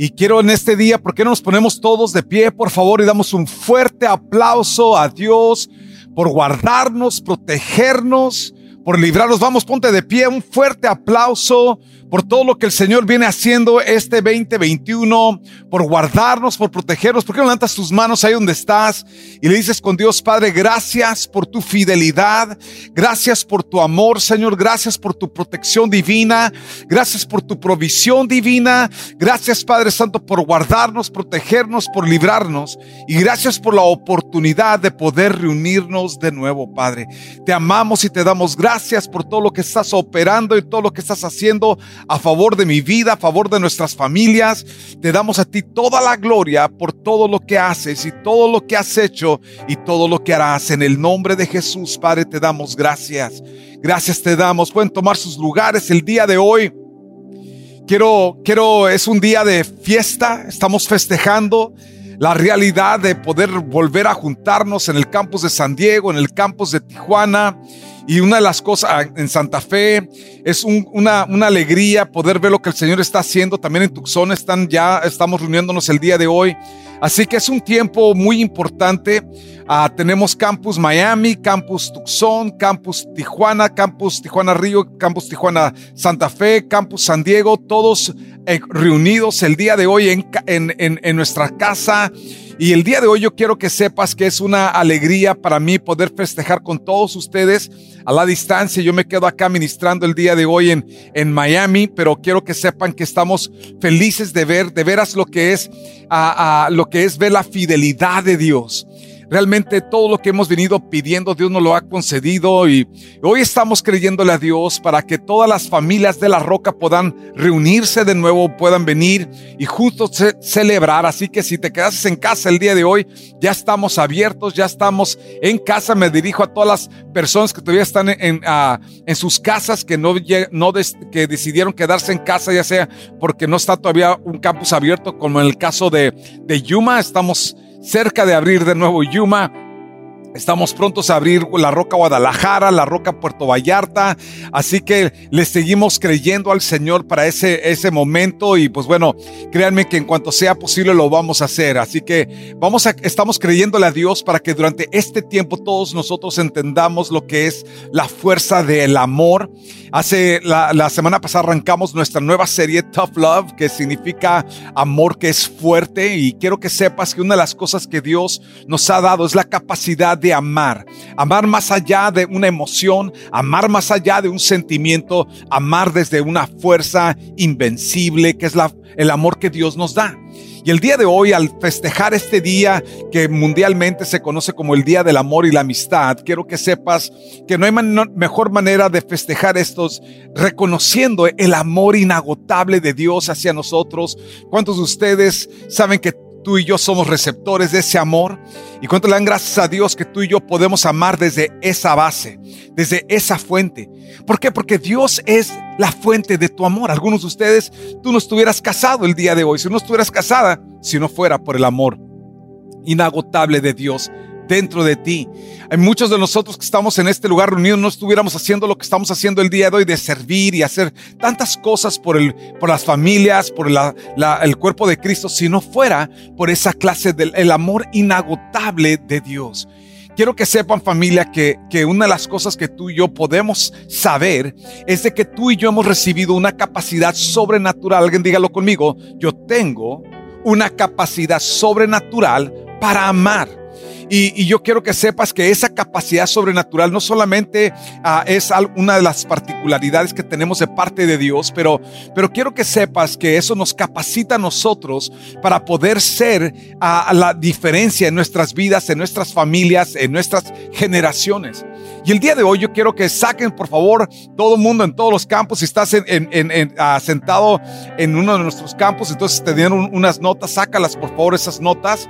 Y quiero en este día, ¿por qué no nos ponemos todos de pie, por favor, y damos un fuerte aplauso a Dios por guardarnos, protegernos, por librarnos? Vamos, ponte de pie, un fuerte aplauso por todo lo que el Señor viene haciendo este 2021, por guardarnos, por protegernos. ¿Por qué levantas tus manos ahí donde estás y le dices con Dios, Padre, gracias por tu fidelidad, gracias por tu amor, Señor, gracias por tu protección divina, gracias por tu provisión divina, gracias, Padre Santo, por guardarnos, protegernos, por librarnos y gracias por la oportunidad de poder reunirnos de nuevo, Padre. Te amamos y te damos gracias por todo lo que estás operando y todo lo que estás haciendo a favor de mi vida, a favor de nuestras familias. Te damos a ti toda la gloria por todo lo que haces y todo lo que has hecho y todo lo que harás. En el nombre de Jesús, Padre, te damos gracias. Gracias te damos. Pueden tomar sus lugares el día de hoy. Quiero, quiero, es un día de fiesta. Estamos festejando la realidad de poder volver a juntarnos en el campus de San Diego, en el campus de Tijuana. Y una de las cosas ah, en Santa Fe es una, una, alegría poder ver lo que el Señor está haciendo. También en Tucson están ya, estamos reuniéndonos el día de hoy. Así que es un tiempo muy importante. Ah, tenemos Campus Miami, Campus Tucson, Campus Tijuana, Campus Tijuana Río, Campus Tijuana Santa Fe, Campus San Diego, todos eh, reunidos el día de hoy en, en, en, en nuestra casa. Y el día de hoy yo quiero que sepas que es una alegría para mí poder festejar con todos ustedes a la distancia. Yo me quedo acá ministrando el día de hoy en, en Miami, pero quiero que sepan que estamos felices de ver de veras lo que es, a, a, lo que es ver la fidelidad de Dios. Realmente todo lo que hemos venido pidiendo, Dios nos lo ha concedido y hoy estamos creyéndole a Dios para que todas las familias de la roca puedan reunirse de nuevo, puedan venir y juntos celebrar. Así que si te quedas en casa el día de hoy, ya estamos abiertos, ya estamos en casa. Me dirijo a todas las personas que todavía están en, en sus casas, que no, que decidieron quedarse en casa, ya sea porque no está todavía un campus abierto, como en el caso de, de Yuma. Estamos cerca de abrir de nuevo Yuma. Estamos prontos a abrir la Roca Guadalajara, la Roca Puerto Vallarta, así que le seguimos creyendo al Señor para ese, ese momento y pues bueno, créanme que en cuanto sea posible lo vamos a hacer, así que vamos estamos creyéndole a Dios para que durante este tiempo todos nosotros entendamos lo que es la fuerza del amor. Hace la, la semana pasada arrancamos nuestra nueva serie Tough Love, que significa amor que es fuerte. Y quiero que sepas que una de las cosas que Dios nos ha dado es la capacidad de amar, amar más allá de una emoción, amar más allá de un sentimiento, amar desde una fuerza invencible que es el amor que Dios nos da. Y el día de hoy, al festejar este día que mundialmente se conoce como el Día del Amor y la Amistad, quiero que sepas que no hay mejor manera de festejar estos reconociendo el amor inagotable de Dios hacia nosotros. ¿Cuántos de ustedes saben que tú y yo somos receptores de ese amor. Y cuánto le dan gracias a Dios que tú y yo podemos amar desde esa base, desde esa fuente. ¿Por qué? Porque Dios es la fuente de tu amor. Algunos de ustedes, tú no estuvieras casado el día de hoy, si no estuvieras casada, si no fuera por el amor inagotable de Dios dentro de ti. Hay muchos de nosotros que estamos en este lugar reunidos, no estuviéramos haciendo lo que estamos haciendo el día de hoy de servir y hacer tantas cosas por, el, por las familias, por el cuerpo de Cristo, si no fuera por esa clase del el amor inagotable de Dios. Quiero que sepan familia que, que una de las cosas que tú y yo podemos saber es de que tú y yo hemos recibido una capacidad sobrenatural. Alguien dígalo conmigo, yo tengo una capacidad sobrenatural para amar. Y, y, yo quiero que sepas que esa capacidad sobrenatural no solamente uh, es una de las particularidades que tenemos de parte de Dios, pero, pero quiero que sepas que eso nos capacita a nosotros para poder ser uh, la diferencia en nuestras vidas, en nuestras familias, en nuestras generaciones. Y el día de hoy yo quiero que saquen, por favor, todo el mundo en todos los campos. Si estás ah, sentado en uno de nuestros campos, entonces te dieron unas notas, sácalas, por favor, esas notas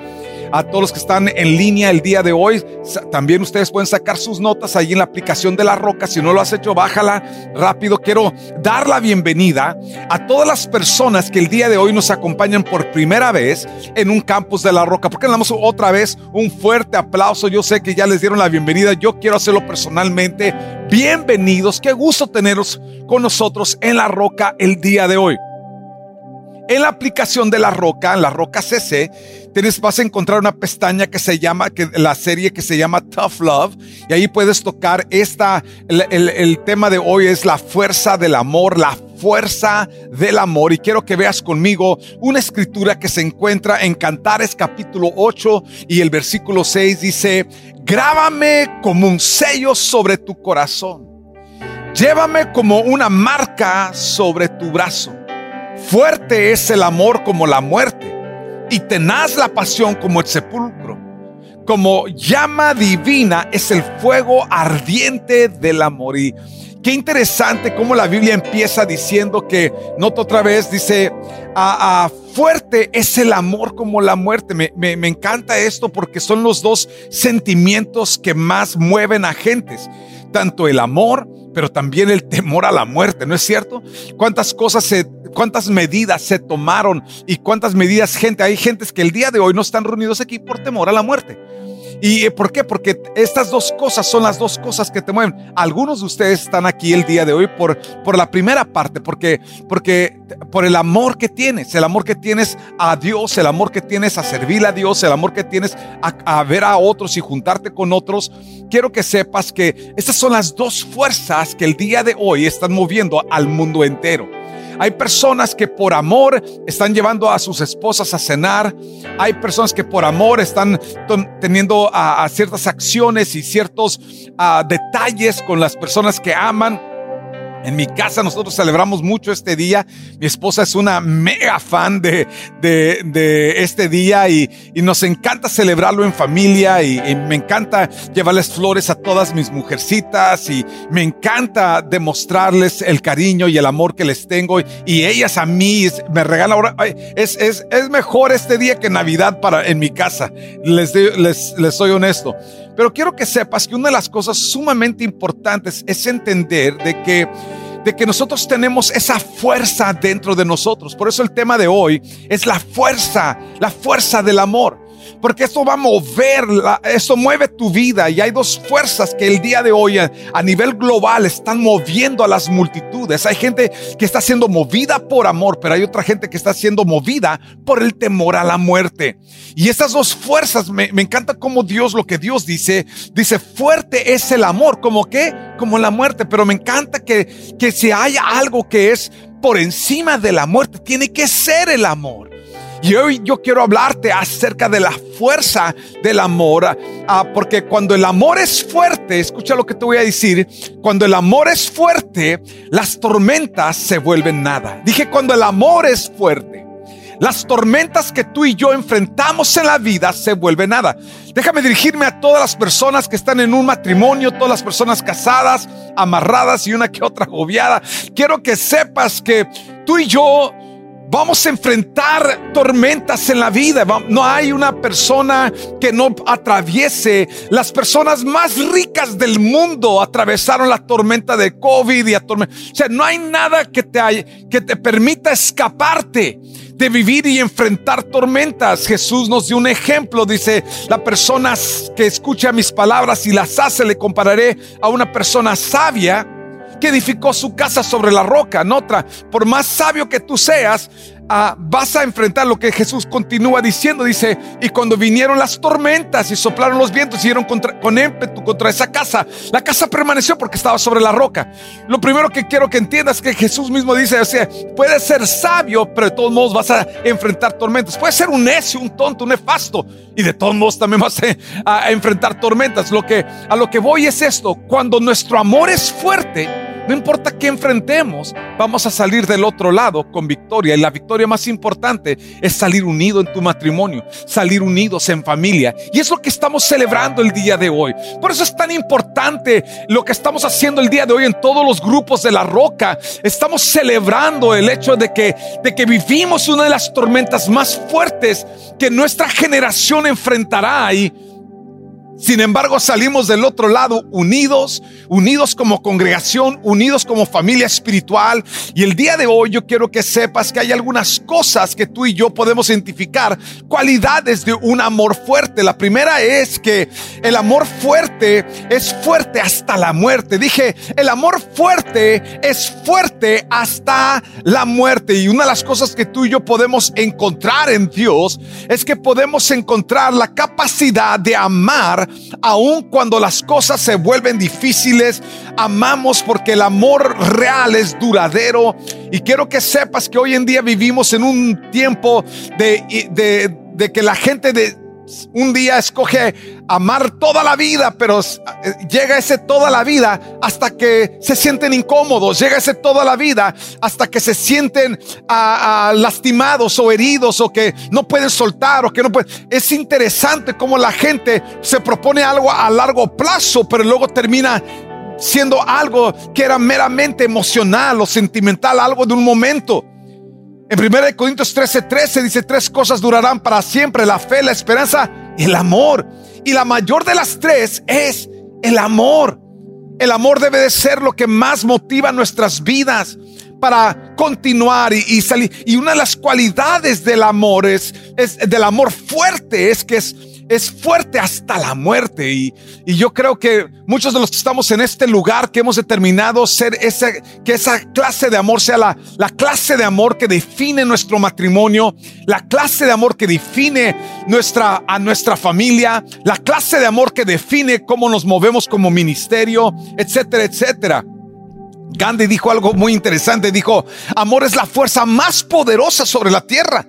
a todos los que están en línea el día de hoy. También ustedes pueden sacar sus notas ahí en la aplicación de la roca. Si no lo has hecho, bájala rápido. Quiero dar la bienvenida a todas las personas que el día de hoy nos acompañan por primera vez en un campus de la roca. Porque le damos otra vez un fuerte aplauso. Yo sé que ya les dieron la bienvenida. Yo quiero hacerlo personalmente. Bienvenidos. Qué gusto tenerlos con nosotros en la roca el día de hoy. En la aplicación de la roca, en la roca CC, tienes, vas a encontrar una pestaña que se llama, que, la serie que se llama Tough Love, y ahí puedes tocar esta, el, el tema de hoy es la fuerza del amor, la fuerza del amor. Y quiero que veas conmigo una escritura que se encuentra en Cantares capítulo 8 y el versículo 6 dice, grábame como un sello sobre tu corazón. Llévame como una marca sobre tu brazo Fuerte es el amor como la muerte y tenaz la pasión como el sepulcro. Como llama divina es el fuego ardiente del amor. Y qué interesante cómo la Biblia empieza diciendo que, nota otra vez, dice, fuerte es el amor como la muerte. Me, me encanta esto porque son los dos sentimientos que más mueven a gentes. Tanto el amor, pero también el temor a la muerte, ¿no es cierto? ¿Cuántas cosas se cuántas medidas se tomaron y cuántas medidas gente, hay gentes que el día de hoy no están reunidos aquí por temor a la muerte. ¿Y eh, por qué? Porque estas dos cosas son las dos cosas que te mueven. Algunos de ustedes están aquí el día de hoy por, por la primera parte, porque, porque por el amor que tienes, el amor que tienes a Dios, el amor que tienes a servir a Dios, el amor que tienes a, a ver a otros y juntarte con otros. Quiero que sepas que estas son las dos fuerzas que el día de hoy están moviendo al mundo entero. Hay personas que por amor están llevando a sus esposas a cenar. Hay personas que por amor están teniendo ciertas acciones y ciertos detalles con las personas que aman. En mi casa nosotros celebramos mucho este día. Mi esposa es una mega fan de, de, este día y, y, nos encanta celebrarlo en familia y, me encanta llevarles flores a todas mis mujercitas y me encanta demostrarles el cariño y el amor que les tengo y ellas a mí me regalan ahora. Es, es, es mejor este día que Navidad para, en mi casa. Les, les, les soy honesto. Pero quiero que sepas que una de las cosas sumamente importantes es entender de que de que nosotros tenemos esa fuerza dentro de nosotros. Por eso el tema de hoy es la fuerza, la fuerza del amor porque esto va a mover, esto mueve tu vida y hay dos fuerzas que el día de hoy a, nivel global están moviendo a las multitudes. Hay gente que está siendo movida por amor, pero hay otra gente que está siendo movida por el temor a la muerte. Y estas dos fuerzas, me, encanta como Dios, lo que Dios dice, dice, fuerte es el amor, como que, como la muerte, pero me encanta que, que si hay algo que es por encima de la muerte, tiene que ser el amor. Y hoy yo quiero hablarte acerca de la fuerza del amor, ah, porque cuando el amor es fuerte, escucha lo que te voy a decir, cuando el amor es fuerte, las tormentas se vuelven nada. Dije, cuando el amor es fuerte. Las tormentas que tú y yo enfrentamos en la vida se vuelven nada. Déjame dirigirme a todas las personas que están en un matrimonio, todas las personas casadas, amarradas y una que otra agobiada. Quiero que sepas que tú y yo Vamos a enfrentar tormentas en la vida. No hay una persona que no atraviese. Las personas más ricas del mundo atravesaron la tormenta de COVID y a O sea, no hay nada que te, que te permita escaparte de vivir y enfrentar tormentas. Jesús nos dio un ejemplo. Dice, la persona que escucha mis palabras y las hace, le compararé a una persona sabia que edificó su casa sobre la roca, en otra. Por más sabio que tú seas, ah, vas a enfrentar lo que Jesús continúa diciendo. Dice, y cuando vinieron las tormentas y soplaron los vientos y dieron contra, con ímpetu contra esa casa, la casa permaneció porque estaba sobre la roca. Lo primero que quiero que entiendas es que Jesús mismo dice, o sea, puedes ser sabio, pero de todos modos vas a enfrentar tormentas. Puedes ser un necio, un tonto, un nefasto, y de todos modos también vas a, a enfrentar tormentas. Lo que, a lo que voy es esto, cuando nuestro amor es fuerte, no importa qué enfrentemos, vamos a salir del otro lado con victoria. Y la victoria más importante es salir unido en tu matrimonio, salir unidos en familia. Y es lo que estamos celebrando el día de hoy. Por eso es tan importante lo que estamos haciendo el día de hoy en todos los grupos de la roca. Estamos celebrando el hecho de que, de que vivimos una de las tormentas más fuertes que nuestra generación enfrentará. Y sin embargo, salimos del otro lado unidos, unidos como congregación, unidos como familia espiritual. Y el día de hoy yo quiero que sepas que hay algunas cosas que tú y yo podemos identificar, cualidades de un amor fuerte. La primera es que el amor fuerte es fuerte hasta la muerte. Dije, el amor fuerte es fuerte hasta la muerte. Y una de las cosas que tú y yo podemos encontrar en Dios es que podemos encontrar la capacidad de amar aun cuando las cosas se vuelven difíciles, amamos porque el amor real es duradero. Y quiero que sepas que hoy en día vivimos en un tiempo de, de, de que la gente de un día escoge amar toda la vida, pero eh, llega ese toda la vida hasta que se sienten incómodos, llega ese toda la vida hasta que se sienten ah, ah, lastimados o heridos o que no pueden soltar o que no pueden. Es interesante cómo la gente se propone algo a largo plazo, pero luego termina siendo algo que era meramente emocional o sentimental, algo de un momento. En 1 Corintios 13, 13 dice, tres cosas durarán para siempre, la fe, la esperanza el amor. Y la mayor de las tres es el amor. El amor debe de ser lo que más motiva nuestras vidas para continuar y, salir. Y una de las cualidades del amor es, es del amor fuerte, es que es es fuerte hasta la muerte. Y, yo creo que muchos de los que estamos en este lugar, que hemos determinado ser esa, que esa clase de amor sea la, la clase de amor que define nuestro matrimonio, la clase de amor que define nuestra, a nuestra familia, la clase de amor que define cómo nos movemos como ministerio, etcétera, etcétera. Gandhi dijo algo muy interesante, dijo, amor es la fuerza más poderosa sobre la tierra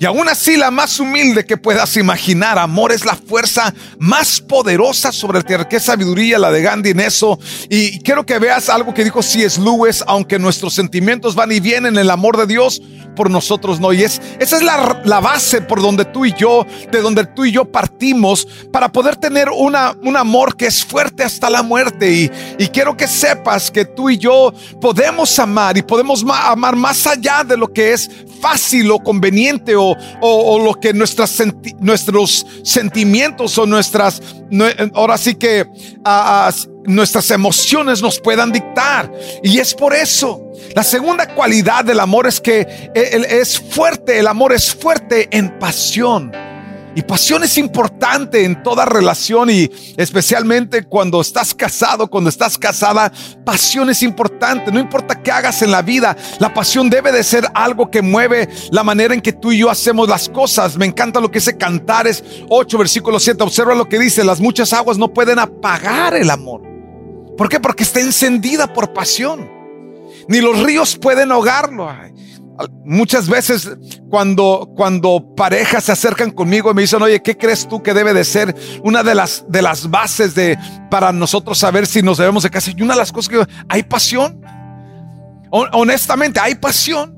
y aún así la más humilde que puedas imaginar. Amor es la fuerza más poderosa sobre. Qué sabiduría la de Gandhi en eso. Y quiero que veas algo que dijo C.S. Lewis, aunque nuestros sentimientos van y vienen, el amor de Dios por nosotros no. Y es, esa es la, la base por donde tú y yo, de donde tú y yo partimos para poder tener una, un amor que es fuerte hasta la muerte. Y, y quiero que sepas que tú y yo podemos amar y podemos amar más allá de lo que es fácil o conveniente o, o, lo que nuestras nuestros sentimientos o nuestras, ahora sí que nuestras emociones nos puedan dictar. Y es por eso. La segunda cualidad del amor es que e, es fuerte, el amor es fuerte en pasión. Y pasión es importante en toda relación y especialmente cuando estás casado, cuando estás casada, pasión es importante. No importa qué hagas en la vida, la pasión debe de ser algo que mueve la manera en que tú y yo hacemos las cosas. Me encanta lo que dice Cantares 8, versículo 7. Observa lo que dice, las muchas aguas no pueden apagar el amor. ¿Por qué? Porque está encendida por pasión. Ni los ríos pueden ahogarlo. Muchas veces cuando, cuando parejas se acercan conmigo y me dicen, oye, ¿qué crees tú que debe de ser una de las, de las bases de, para nosotros saber si nos debemos de casar? Y una de las cosas que hay pasión. Honestamente, hay pasión.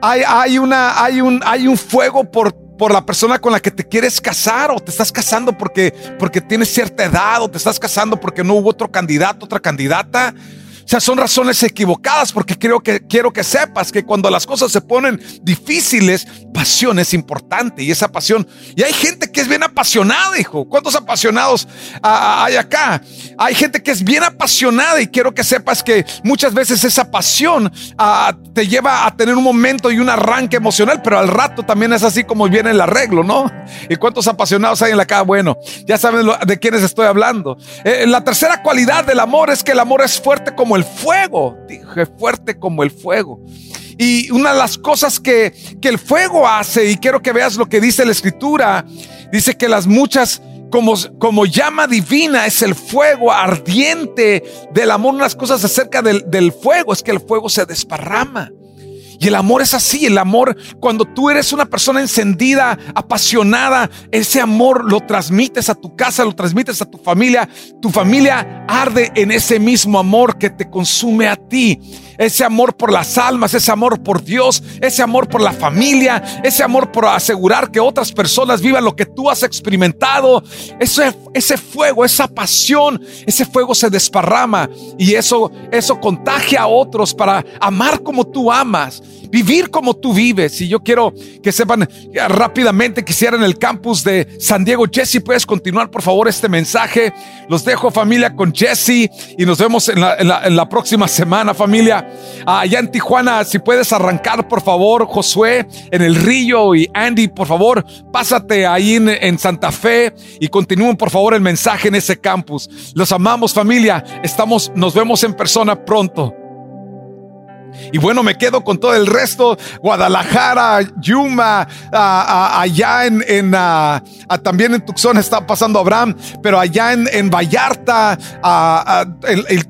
Hay, hay, una, hay, un, hay un fuego por, por la persona con la que te quieres casar o te estás casando porque, porque tienes cierta edad o te estás casando porque no hubo otro candidato, otra candidata. Sea, son razones equivocadas porque creo que quiero que sepas que cuando las cosas se ponen difíciles, pasión es importante y esa pasión. Y hay gente que es bien apasionada, hijo. ¿Cuántos apasionados hay acá? Hay gente que es bien apasionada y quiero que sepas que muchas veces esa pasión ah, te lleva a tener un momento y un arranque emocional, pero al rato también es así como viene el arreglo, ¿no? ¿Y cuántos apasionados hay en la casa? Bueno, ya saben de quiénes estoy hablando. Eh, la tercera cualidad del amor es que el amor es fuerte como el fuego. Dije, fuerte como el fuego. Y una de las cosas que, que el fuego hace, y quiero que veas lo que dice la escritura, dice que las muchas como, como, llama divina es el fuego ardiente del amor. Unas cosas acerca del, del, fuego es que el fuego se desparrama. Y el amor es así, el amor, cuando tú eres una persona encendida, apasionada, ese amor lo transmites a tu casa, lo transmites a tu familia. Tu familia arde en ese mismo amor que te consume a ti. Ese amor por las almas, ese amor por Dios, ese amor por la familia, ese amor por asegurar que otras personas vivan lo que tú has experimentado. Ese, ese fuego, esa pasión, ese fuego se desparrama y eso, eso contagia a otros para amar como tú amas vivir como tú vives. Y yo quiero que sepan rápidamente, quisiera en el campus de San Diego. Jesse, puedes continuar por favor este mensaje. Los dejo familia con Jesse y nos vemos en la, próxima semana familia. allá en Tijuana, si puedes arrancar por favor, Josué, en el Río y Andy, por favor, pásate ahí en, en Santa Fe y continúen por favor el mensaje en ese campus. Los amamos familia. Estamos, nos vemos en persona pronto. Y bueno, me quedo con todo el resto. Guadalajara, Yuma, allá en, también en Tucson está pasando Abraham, pero allá en, en Vallarta,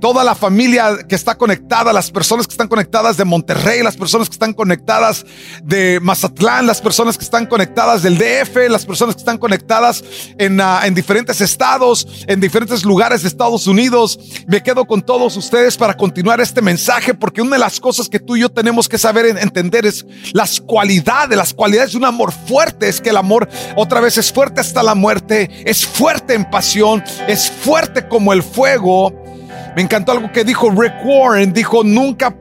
toda la familia que está conectada, las personas que están conectadas de Monterrey, las personas que están conectadas de Mazatlán, las personas que están conectadas del DF, las personas que están conectadas en, en diferentes estados, en diferentes lugares de Estados Unidos. Me quedo con todos ustedes para continuar este mensaje porque una de las cosas que tú y yo tenemos que saber entender es las cualidades, las cualidades de un amor fuerte. Es que el amor otra vez es fuerte hasta la muerte, es fuerte en pasión, es fuerte como el fuego. Me encantó algo que dijo Rick Warren, dijo, nunca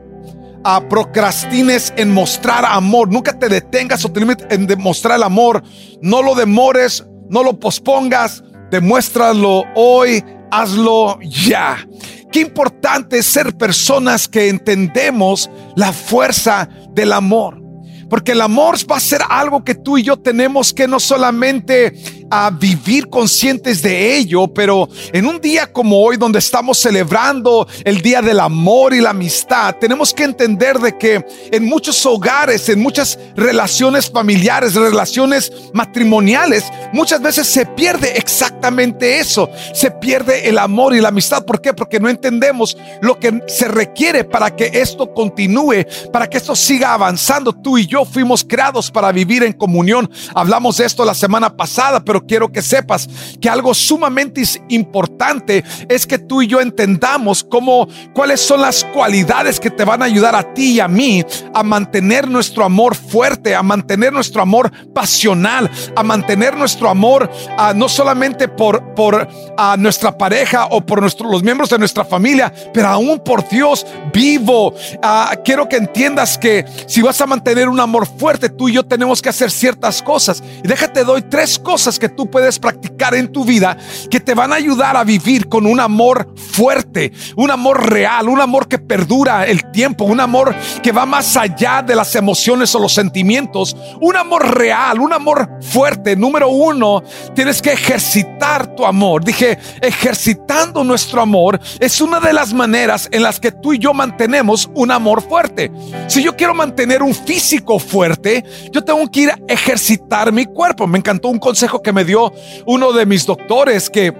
a ah, procrastines en mostrar amor, nunca te detengas o te limites en demostrar el amor, no lo demores, no lo pospongas, demuéstralo hoy, hazlo ya. Qué importante es ser personas que entendemos la fuerza del amor. Porque el amor va a ser algo que tú y yo tenemos que no solamente a vivir conscientes de ello, pero en un día como hoy donde estamos celebrando el Día del Amor y la Amistad, tenemos que entender de que en muchos hogares, en muchas relaciones familiares, relaciones matrimoniales, muchas veces se pierde exactamente eso, se pierde el amor y la amistad. ¿Por qué? Porque no entendemos lo que se requiere para que esto continúe, para que esto siga avanzando. Tú y yo fuimos creados para vivir en comunión. Hablamos de esto la semana pasada, pero quiero que sepas que algo sumamente importante es que tú y yo entendamos cómo, cuáles son las cualidades que te van a ayudar a ti y a mí a mantener nuestro amor fuerte, a mantener nuestro amor pasional, a mantener nuestro amor ah, no solamente por, por a nuestra pareja o por nuestro, los miembros de nuestra familia, pero aún por Dios vivo. Ah, quiero que entiendas que si vas a mantener un amor fuerte, tú y yo tenemos que hacer ciertas cosas. Y déjate, doy tres cosas que tú puedes practicar en tu vida que te van a ayudar a vivir con un amor fuerte, un amor real, un amor que perdura el tiempo, un amor que va más allá de las emociones o los sentimientos, un amor real, un amor fuerte. Número uno, tienes que ejercitar tu amor. Dije, ejercitando nuestro amor es una de las maneras en las que tú y yo mantenemos un amor fuerte. Si yo quiero mantener un físico fuerte, yo tengo que ir a ejercitar mi cuerpo. Me encantó un consejo que me dio uno de mis doctores que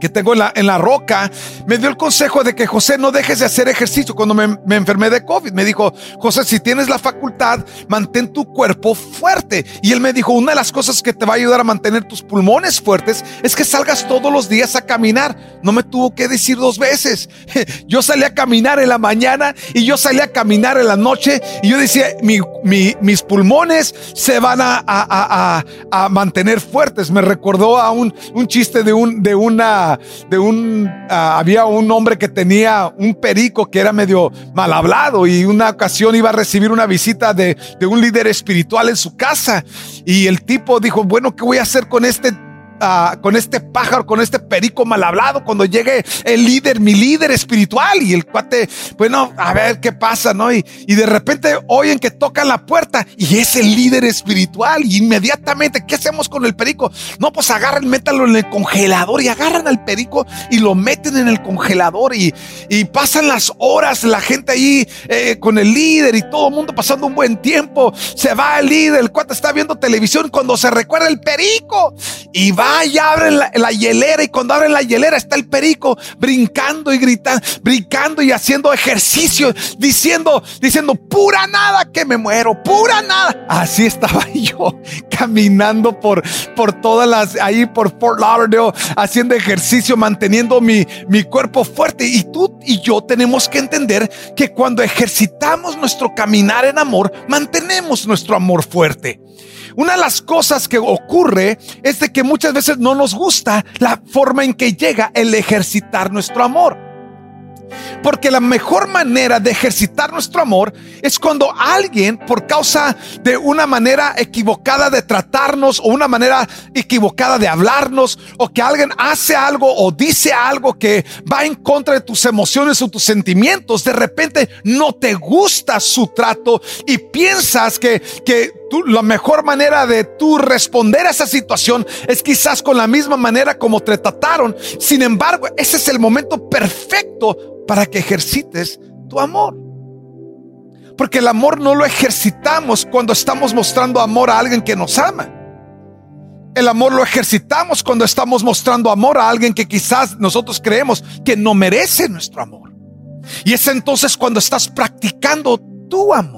que tengo en la, en la roca, me dio el consejo de que José no dejes de hacer ejercicio cuando me, enfermé de COVID. Me dijo, José, si tienes la facultad, mantén tu cuerpo fuerte. Y él me dijo, una de las cosas que te va a ayudar a mantener tus pulmones fuertes es que salgas todos los días a caminar. No me tuvo que decir dos veces. Yo salí a caminar en la mañana y yo salí a caminar en la noche y yo decía, mi, mi, mis pulmones se van a, a, a, a, mantener fuertes. Me recordó a un, un chiste de, un, de una de un, ah, había un hombre que tenía un perico que era medio mal hablado y una ocasión iba a recibir una visita de, de un líder espiritual en su casa y el tipo dijo, bueno, ¿qué voy a hacer con este con este pájaro, con este perico mal hablado, cuando llegue el líder, mi líder espiritual, y el cuate, bueno, a ver qué pasa, ¿no? Y, de repente oyen que tocan la puerta y es el líder espiritual, y inmediatamente, ¿qué hacemos con el perico? No, pues agarran, métanlo en el congelador y agarran al perico y lo meten en el congelador y, y pasan las horas, la gente ahí eh, con el líder y todo el mundo pasando un buen tiempo. Se va el líder, el cuate está viendo televisión cuando se recuerda el perico y va va y abren la, la, hielera y cuando abren la hielera está el perico brincando y gritando, brincando y haciendo ejercicio, diciendo, diciendo, pura nada que me muero, pura nada. Así estaba yo caminando por, por todas las, ahí por Fort Lauderdale, haciendo ejercicio, manteniendo mi, mi cuerpo fuerte. Y tú y yo tenemos que entender que cuando ejercitamos nuestro caminar en amor, mantenemos nuestro amor fuerte. Una de las cosas que ocurre es de que muchas veces no nos gusta la forma en que llega el ejercitar nuestro amor. Porque la mejor manera de ejercitar nuestro amor es cuando alguien, por causa de una manera equivocada de tratarnos o una manera equivocada de hablarnos, o que alguien hace algo o dice algo que va en contra de tus emociones o tus sentimientos, de repente no te gusta su trato y piensas que, que la mejor manera de tú responder a esa situación es quizás con la misma manera como te trataron. Sin embargo, ese es el momento perfecto para que ejercites tu amor. Porque el amor no lo ejercitamos cuando estamos mostrando amor a alguien que nos ama. El amor lo ejercitamos cuando estamos mostrando amor a alguien que quizás nosotros creemos que no merece nuestro amor. Y es entonces cuando estás practicando tu amor.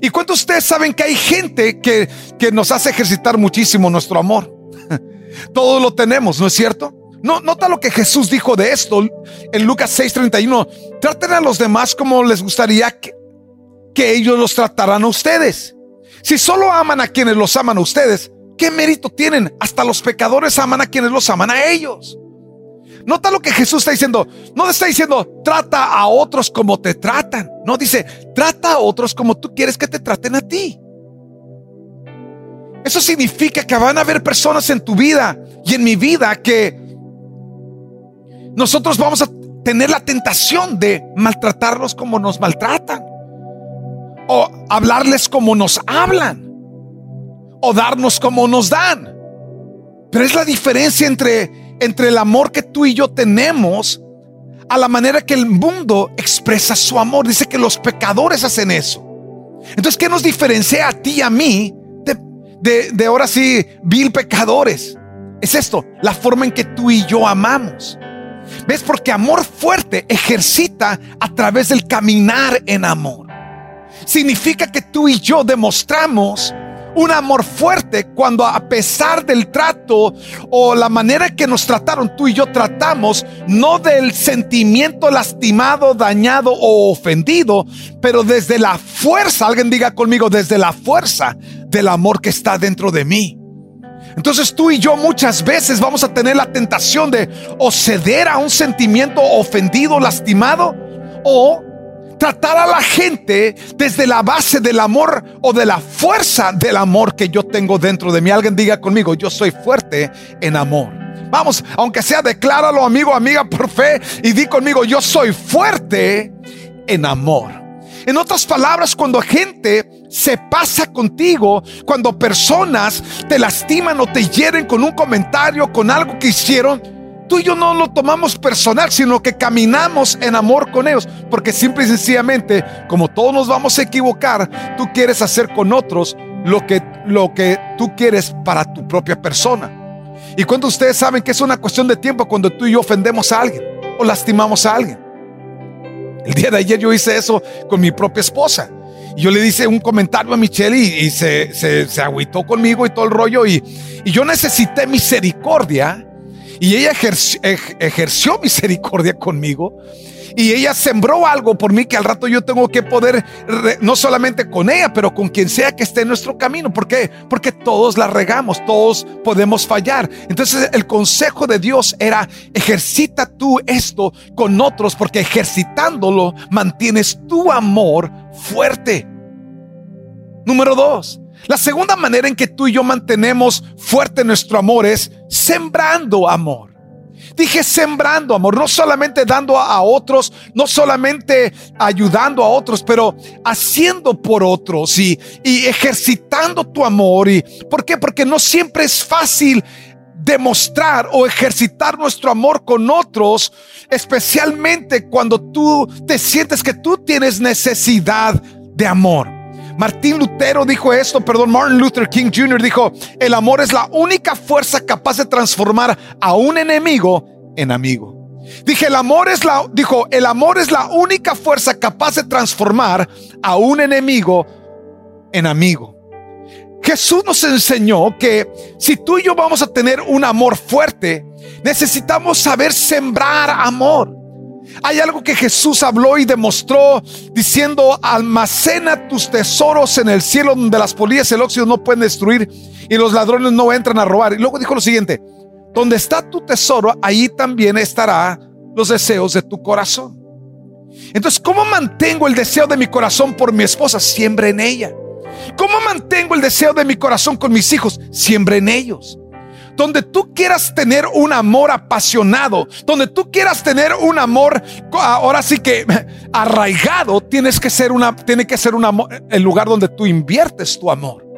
¿Y cuántos de ustedes saben que hay gente que, que nos hace ejercitar muchísimo nuestro amor? Todos lo tenemos, ¿no es cierto? No, nota lo que Jesús dijo de esto en Lucas 6:31. Traten a los demás como les gustaría que, que ellos los trataran a ustedes. Si solo aman a quienes los aman a ustedes, ¿qué mérito tienen? Hasta los pecadores aman a quienes los aman a ellos. Nota lo que Jesús está diciendo. No está diciendo, trata a otros como te tratan. No dice, trata a otros como tú quieres que te traten a ti. Eso significa que van a haber personas en tu vida y en mi vida que nosotros vamos a tener la tentación de maltratarlos como nos maltratan. O hablarles como nos hablan. O darnos como nos dan. Pero es la diferencia entre, entre el amor que tú y yo tenemos a la manera que el mundo expresa su amor. Dice que los pecadores hacen eso. Entonces, ¿qué nos diferencia a ti y a mí de, de, de ahora sí, vil pecadores? Es esto, la forma en que tú y yo amamos. ¿Ves? Porque amor fuerte ejercita a través del caminar en amor. Significa que tú y yo demostramos un amor fuerte cuando a pesar del trato o la manera que nos trataron, tú y yo tratamos, no del sentimiento lastimado, dañado o ofendido, pero desde la fuerza, alguien diga conmigo, desde la fuerza del amor que está dentro de mí. Entonces tú y yo muchas veces vamos a tener la tentación de o ceder a un sentimiento ofendido, lastimado, o tratar a la gente desde la base del amor o de la fuerza del amor que yo tengo dentro de mí. Alguien diga conmigo, yo soy fuerte en amor. Vamos, aunque sea, decláralo amigo, amiga, por fe y di conmigo, yo soy fuerte en amor. En otras palabras, cuando gente se pasa contigo, cuando personas te lastiman o te hieren con un comentario, con algo que hicieron, tú y yo no lo tomamos personal, sino que caminamos en amor con ellos, porque simple y sencillamente, como todos nos vamos a equivocar, tú quieres hacer con otros lo que, lo que tú quieres para tu propia persona. Y cuando ustedes saben que es una cuestión de tiempo cuando tú y yo ofendemos a alguien o lastimamos a alguien. El día de ayer yo hice eso con mi propia esposa. Yo le hice un comentario a Michelle y, se, se, se, agüitó conmigo y todo el rollo. Y, y yo necesité misericordia. Y ella ejerció, misericordia conmigo y ella sembró algo por mí que al rato yo tengo que poder, no solamente con ella, pero con quien sea que esté en nuestro camino. ¿Por qué? Porque todos la regamos, todos podemos fallar. Entonces el consejo de Dios era, ejercita tú esto con otros, porque ejercitándolo mantienes tu amor fuerte. Número dos. La segunda manera en que tú y yo mantenemos fuerte nuestro amor es sembrando amor. Dije sembrando amor, no solamente dando a otros, no solamente ayudando a otros, pero haciendo por otros y, y ejercitando tu amor. ¿Y por qué? Porque no siempre es fácil demostrar o ejercitar nuestro amor con otros, especialmente cuando tú te sientes que tú tienes necesidad de amor. Martín Lutero dijo esto, perdón, Martin Luther King Jr. dijo, el amor es la única fuerza capaz de transformar a un enemigo en amigo. Dije, el amor es la, dijo, el amor es la única fuerza capaz de transformar a un enemigo en amigo. Jesús nos enseñó que si tú y yo vamos a tener un amor fuerte, necesitamos saber sembrar amor. Hay algo que Jesús habló y demostró diciendo, almacena tus tesoros en el cielo donde las polillas y el óxido no pueden destruir y los ladrones no entran a robar. Y luego dijo lo siguiente, donde está tu tesoro, ahí también estará los deseos de tu corazón. Entonces, ¿cómo mantengo el deseo de mi corazón por mi esposa? Siempre en ella. ¿Cómo mantengo el deseo de mi corazón con mis hijos? Siempre en ellos. Donde tú quieras tener un amor apasionado, donde tú quieras tener un amor, ahora sí que arraigado, tienes que ser una, tiene que ser un amor, el lugar donde tú inviertes tu amor.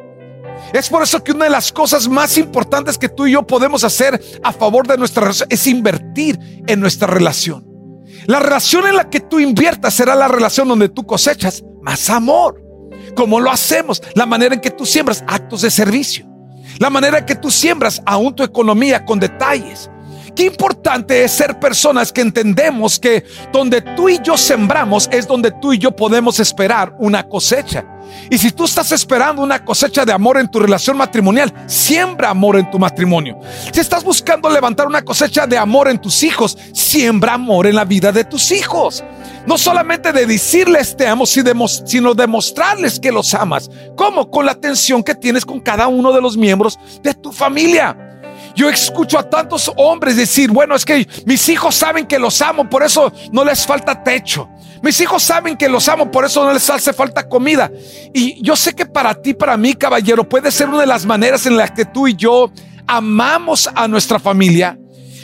Es por eso que una de las cosas más importantes que tú y yo podemos hacer a favor de nuestra relación es invertir en nuestra relación. La relación en la que tú inviertas será la relación donde tú cosechas más amor. Como lo hacemos, la manera en que tú siembras actos de servicio, la manera que tú siembras aún tu economía con detalles. Qué importante es ser personas que entendemos que donde tú y yo sembramos es donde tú y yo podemos esperar una cosecha. Y si tú estás esperando una cosecha de amor en tu relación matrimonial, siembra amor en tu matrimonio. Si estás buscando levantar una cosecha de amor en tus hijos, siembra amor en la vida de tus hijos. No solamente de decirles te amo, sino demostrarles que los amas. ¿Cómo? Con la atención que tienes con cada uno de los miembros de tu familia. Yo escucho a tantos hombres decir, bueno, es que mis hijos saben que los amo, por eso no les falta techo. Mis hijos saben que los amo, por eso no les hace falta comida. Y yo sé que para ti, para mí, caballero, puede ser una de las maneras en las que tú y yo amamos a nuestra familia.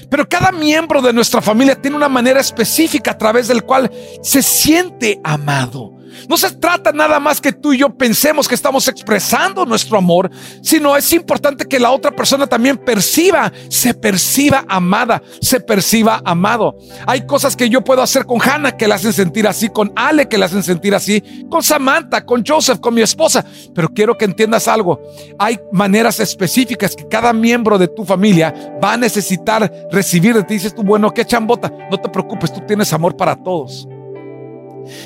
Pero cada miembro de nuestra familia tiene una manera específica a través del cual se siente amado. No se trata nada más que tú y yo pensemos que estamos expresando nuestro amor, sino es importante que la otra persona también perciba, se perciba amada, se perciba amado. Hay cosas que yo puedo hacer con Hannah que la hacen sentir así, con Ale que la hacen sentir así, con Samantha, con Joseph, con mi esposa. Pero quiero que entiendas algo. Hay maneras específicas que cada miembro de tu familia va a necesitar recibir de ti. Dices tú, bueno, qué chambota. No te preocupes, tú tienes amor para todos.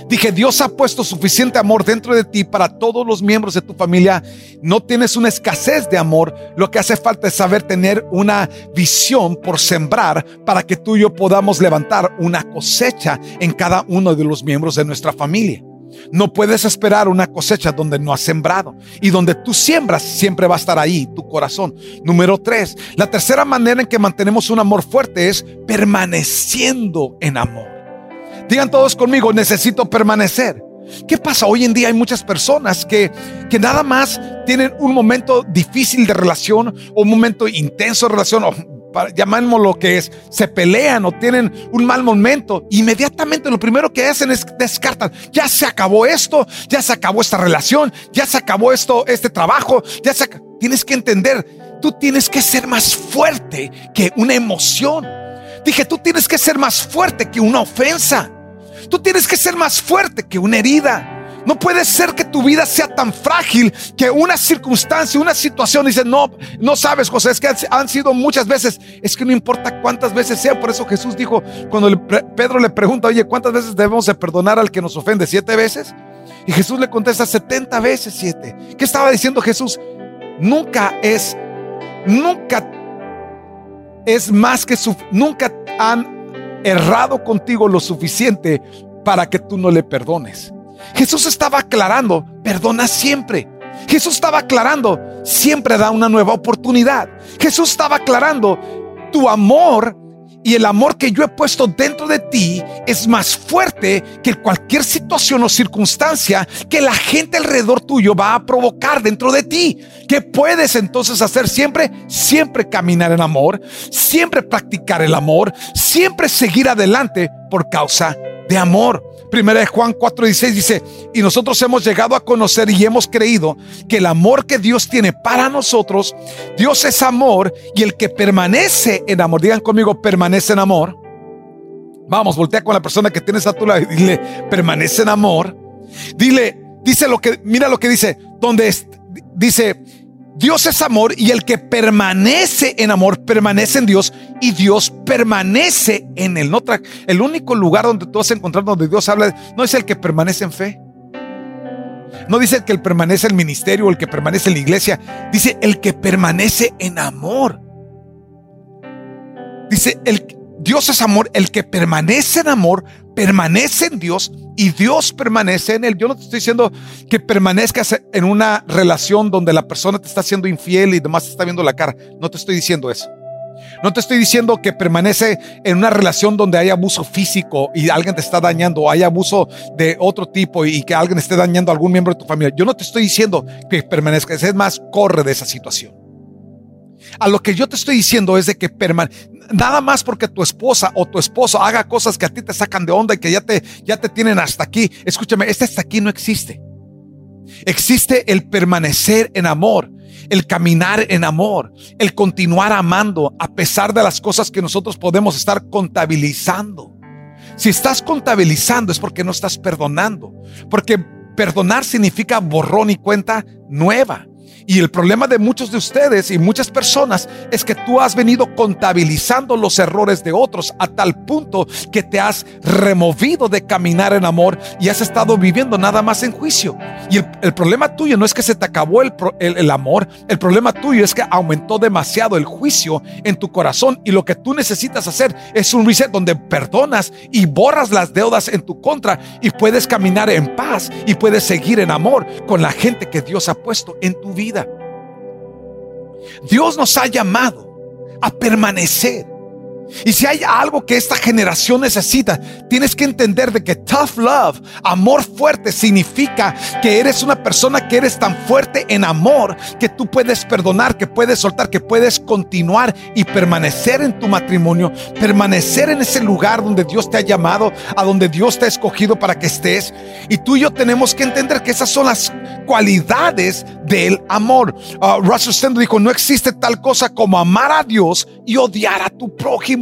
Dije, Dios ha puesto suficiente amor dentro de ti para todos los miembros de tu familia. No tienes una escasez de amor. Lo que hace falta es saber tener una visión por sembrar para que tú y yo podamos levantar una cosecha en cada uno de los miembros de nuestra familia. No puedes esperar una cosecha donde no has sembrado y donde tú siembras siempre va a estar ahí tu corazón. Número tres, la tercera manera en que mantenemos un amor fuerte es permaneciendo en amor. Digan todos conmigo, necesito permanecer. ¿Qué pasa? Hoy en día hay muchas personas que, que nada más tienen un momento difícil de relación o un momento intenso de relación o llamamos lo que es, se pelean o tienen un mal momento, inmediatamente lo primero que hacen es descartar, ya se acabó esto, ya se acabó esta relación, ya se acabó esto, este trabajo, ya se tienes que entender, tú tienes que ser más fuerte que una emoción. Dije, tú tienes que ser más fuerte que una ofensa. Tú tienes que ser más fuerte que una herida. No puede ser que tu vida sea tan frágil que una circunstancia, una situación, dice, no, no sabes, José, es que han sido muchas veces, es que no importa cuántas veces sea, por eso Jesús dijo, cuando Pedro le pregunta, oye, ¿cuántas veces debemos de perdonar al que nos ofende? ¿Siete veces? Y Jesús le contesta, 70 veces siete. ¿Qué estaba diciendo Jesús? Nunca es, nunca es más que su, nunca han errado contigo lo suficiente para que tú no le perdones. Jesús estaba aclarando, perdona siempre. Jesús estaba aclarando, siempre da una nueva oportunidad. Jesús estaba aclarando, tu amor y el amor que yo he puesto dentro de ti es más fuerte que cualquier situación o circunstancia que la gente alrededor tuyo va a provocar dentro de ti. ¿Qué puedes entonces hacer siempre? Siempre caminar en amor, siempre practicar el amor, siempre seguir adelante por causa de amor. Primera de Juan 4:16 dice, y nosotros hemos llegado a conocer y hemos creído que el amor que Dios tiene para nosotros, Dios es amor y el que permanece en amor, digan conmigo, permanece en amor. Vamos, voltea con la persona que tienes a tu lado y dile, permanece en amor. Dile, Dice lo que, mira lo que dice, donde dice, Dios es amor y el que permanece en amor permanece en Dios y Dios permanece en él. No el único lugar donde tú vas a encontrar donde Dios habla no es el que permanece en fe. No dice el que permanece en el ministerio o el que permanece en la iglesia. Dice el que permanece en amor. Dice el Dios es amor, el que permanece en amor permanece en Dios y Dios permanece en él. Yo no te estoy diciendo que permanezcas en una relación donde la persona te está siendo infiel y demás te está viendo la cara. No te estoy diciendo eso. No te estoy diciendo que permanece en una relación donde hay abuso físico y alguien te está dañando, o hay abuso de otro tipo y que alguien esté dañando a algún miembro de tu familia. Yo no te estoy diciendo que permanezcas, es más, corre de esa situación. A lo que yo te estoy diciendo es de que nada más porque tu esposa o tu esposo haga cosas que a ti te sacan de onda y que ya te, ya te tienen hasta aquí. Escúchame, este hasta aquí no existe. Existe el permanecer en amor, el caminar en amor, el continuar amando a pesar de las cosas que nosotros podemos estar contabilizando. Si estás contabilizando es porque no estás perdonando, porque perdonar significa borrón y cuenta nueva. Y el problema de muchos de ustedes y muchas personas es que tú has venido contabilizando los errores de otros a tal punto que te has removido de caminar en amor y has estado viviendo nada más en juicio. Y el, problema tuyo no es que se te acabó el, el amor, el problema tuyo es que aumentó demasiado el juicio en tu corazón y lo que tú necesitas hacer es un reset donde perdonas y borras las deudas en tu contra y puedes caminar en paz y puedes seguir en amor con la gente que Dios ha puesto en tu vida. Dios nos ha llamado a permanecer. Y si hay algo que esta generación necesita, tienes que entender de que tough love, amor fuerte, significa que eres una persona que eres tan fuerte en amor que tú puedes perdonar, que puedes soltar, que puedes continuar y permanecer en tu matrimonio, permanecer en ese lugar donde Dios te ha llamado, a donde Dios te ha escogido para que estés. Y tú y yo tenemos que entender que esas son las cualidades del amor. Uh, Russell Stendo dijo, no existe tal cosa como amar a Dios y odiar a tu prójimo.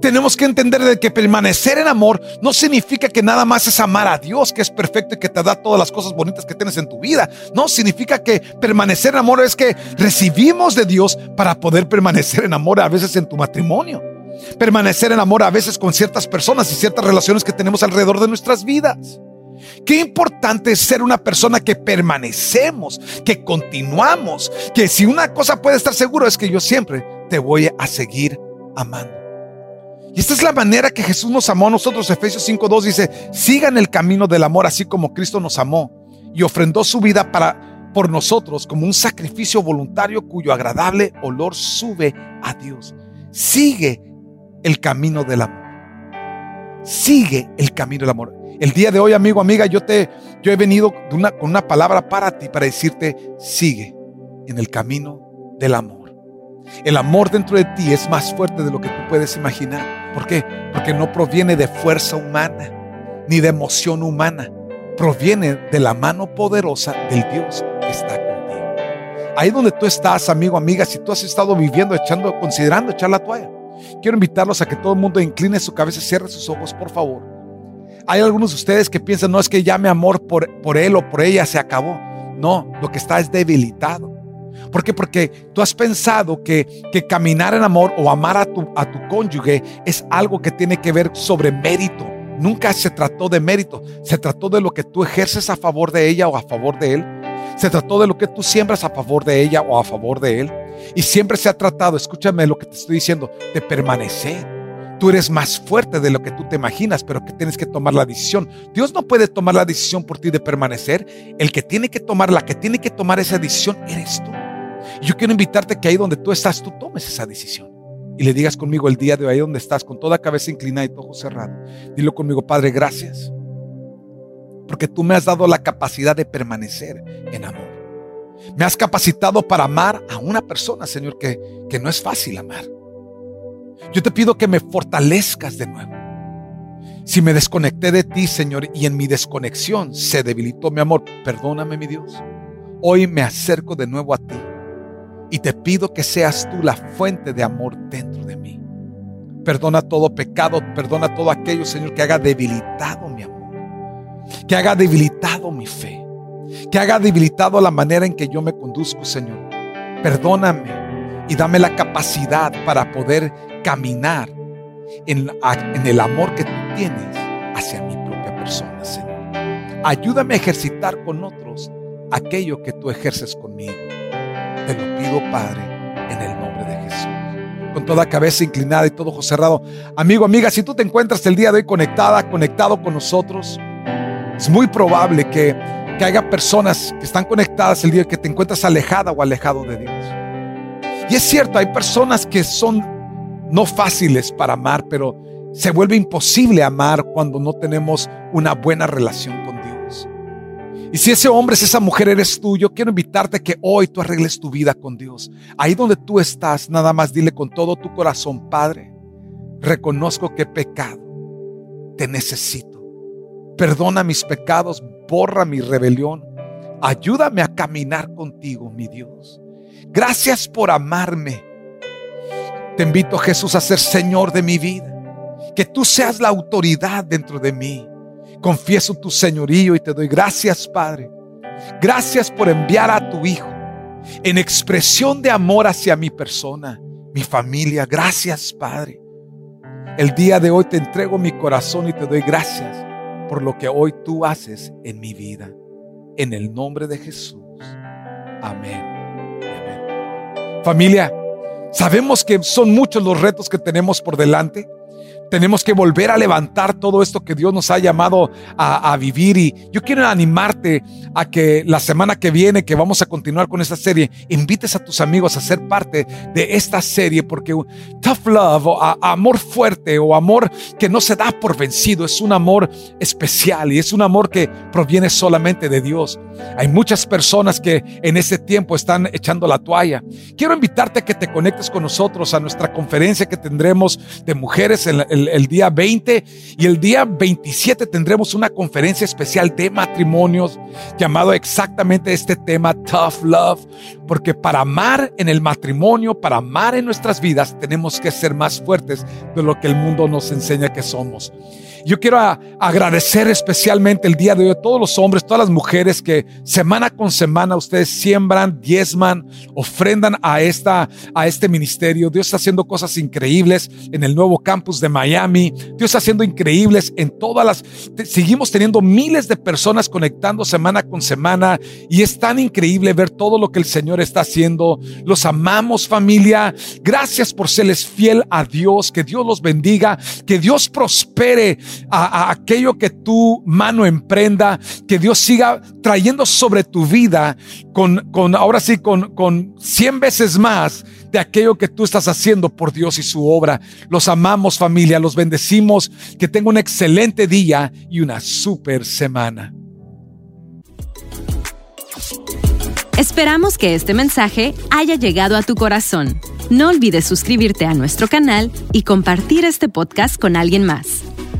Tenemos que entender de que permanecer en amor no significa que nada más es amar a Dios, que es perfecto y que te da todas las cosas bonitas que tienes en tu vida. No, significa que permanecer en amor es que recibimos de Dios para poder permanecer en amor a veces en tu matrimonio. Permanecer en amor a veces con ciertas personas y ciertas relaciones que tenemos alrededor de nuestras vidas. Qué importante es ser una persona que permanecemos, que continuamos, que si una cosa puede estar seguro es que yo siempre te voy a seguir amando. Y esta es la manera que Jesús nos amó a nosotros. Efesios 5.2 dice, sigan el camino del amor así como Cristo nos amó y ofrendó su vida para, por nosotros como un sacrificio voluntario cuyo agradable olor sube a Dios. Sigue el camino del amor. Sigue el camino del amor. El día de hoy, amigo, amiga, yo te, yo he venido con una palabra para ti, para decirte, sigue en el camino del amor. El amor dentro de ti es más fuerte de lo que tú puedes imaginar. ¿Por qué? Porque no proviene de fuerza humana, ni de emoción humana. Proviene de la mano poderosa del Dios que está contigo. Ahí donde tú estás, amigo, amiga, si tú has estado viviendo, echando, considerando echar la toalla, quiero invitarlos a que todo el mundo incline su cabeza cierre sus ojos, por favor. Hay algunos de ustedes que piensan, no es que llame amor por, por él o por ella, se acabó. No, lo que está es debilitado. ¿Por qué? Porque tú has pensado que, que caminar en amor o amar a tu, a tu cónyuge es algo que tiene que ver sobre mérito. Nunca se trató de mérito, se trató de lo que tú ejerces a favor de ella o a favor de él. Se trató de lo que tú siembras a favor de ella o a favor de él. Y siempre se ha tratado, escúchame lo que te estoy diciendo, de permanecer Tú eres más fuerte de lo que tú te imaginas, pero que tienes que tomar la decisión. Dios no puede tomar la decisión por ti de permanecer. El que tiene que tomar, la que tiene que tomar esa decisión eres tú. Yo quiero invitarte que ahí donde tú estás, tú tomes esa decisión. Y le digas conmigo el día de hoy, ahí donde estás, con toda cabeza inclinada y ojos cerrados. Dilo conmigo, Padre, gracias. Porque tú me has dado la capacidad de permanecer en amor. Me has capacitado para amar a una persona, Señor, que, que no es fácil amar. Yo te pido que me fortalezcas de nuevo. Si me desconecté de ti, Señor, y en mi desconexión se debilitó mi amor, perdóname, mi Dios. Hoy me acerco de nuevo a ti y te pido que seas tú la fuente de amor dentro de mí. Perdona todo pecado, perdona todo aquello, Señor, que haga debilitado mi amor. que haga debilitado mi fe, que haga debilitado la manera en que yo me conduzco, Señor. Perdóname y dame la capacidad para poder caminar en, en el amor que tú tienes hacia mi propia persona, Señor. Ayúdame a ejercitar con otros aquello que tú ejerces conmigo. Te lo pido, Padre, en el nombre de Jesús. Con toda cabeza inclinada y todo ojo cerrado. Amigo, amiga, si tú te encuentras el día de hoy conectada, conectado con nosotros, es muy probable que, que haya personas que están conectadas el día que te encuentras alejada o alejado de Dios. Y es cierto, hay personas que son no fáciles para amar, pero se vuelve imposible amar cuando no tenemos una buena relación con Dios. Y si ese hombre, es esa mujer eres tú, yo quiero invitarte que hoy tú arregles tu vida con Dios. Ahí donde tú estás, nada más dile con todo tu corazón, Padre, reconozco que pecado, te necesito. Perdona mis pecados, borra mi rebelión. Ayúdame a caminar contigo, mi Dios. Gracias por amarme. Te invito, Jesús, a ser Señor de mi vida. Que tú seas la autoridad dentro de mí. Confieso tu señorío y te doy gracias, Padre. Gracias por enviar a tu Hijo en expresión de amor hacia mi persona, mi familia. Gracias, Padre. El día de hoy te entrego mi corazón y te doy gracias por lo que hoy tú haces en mi vida. En el nombre de Jesús. Amén. Amén. Familia, sabemos que son muchos los retos que tenemos por delante. Tenemos que volver a levantar todo esto que Dios nos ha llamado a, vivir. Y yo quiero animarte a que la semana que viene, que vamos a continuar con esta serie, invites a tus amigos a ser parte de esta serie, porque tough love o amor fuerte o amor que no se da por vencido es un amor especial y es un amor que proviene solamente de Dios. Hay muchas personas que en ese tiempo están echando la toalla. Quiero invitarte a que te conectes con nosotros a nuestra conferencia que tendremos de mujeres el, el día 20 y el día 27 tendremos una conferencia especial de matrimonios llamado exactamente este tema Tough Love, porque para amar en el matrimonio, para amar en nuestras vidas, tenemos que ser más fuertes de lo que el mundo nos enseña que somos. Yo quiero agradecer especialmente el día de hoy a todos los hombres, todas las mujeres que semana con semana ustedes siembran, diezman, ofrendan a, esta, a este ministerio. Dios está haciendo cosas increíbles en el nuevo campus de Miami. Dios está haciendo increíbles en todas las... Seguimos teniendo miles de personas conectando semana con semana y es tan increíble ver todo lo que el Señor está haciendo. Los amamos familia. Gracias por serles fiel a Dios. Que Dios los bendiga. Que Dios prospere a, a, aquello que tu mano emprenda, que Dios siga trayendo sobre tu vida con, con ahora sí, con, con cien veces más de aquello que tú estás haciendo por Dios y su obra. Los amamos familia, los bendecimos, que tenga un excelente día y una super semana. Esperamos que este mensaje haya llegado a tu corazón. No olvides suscribirte a nuestro canal y compartir este podcast con alguien más.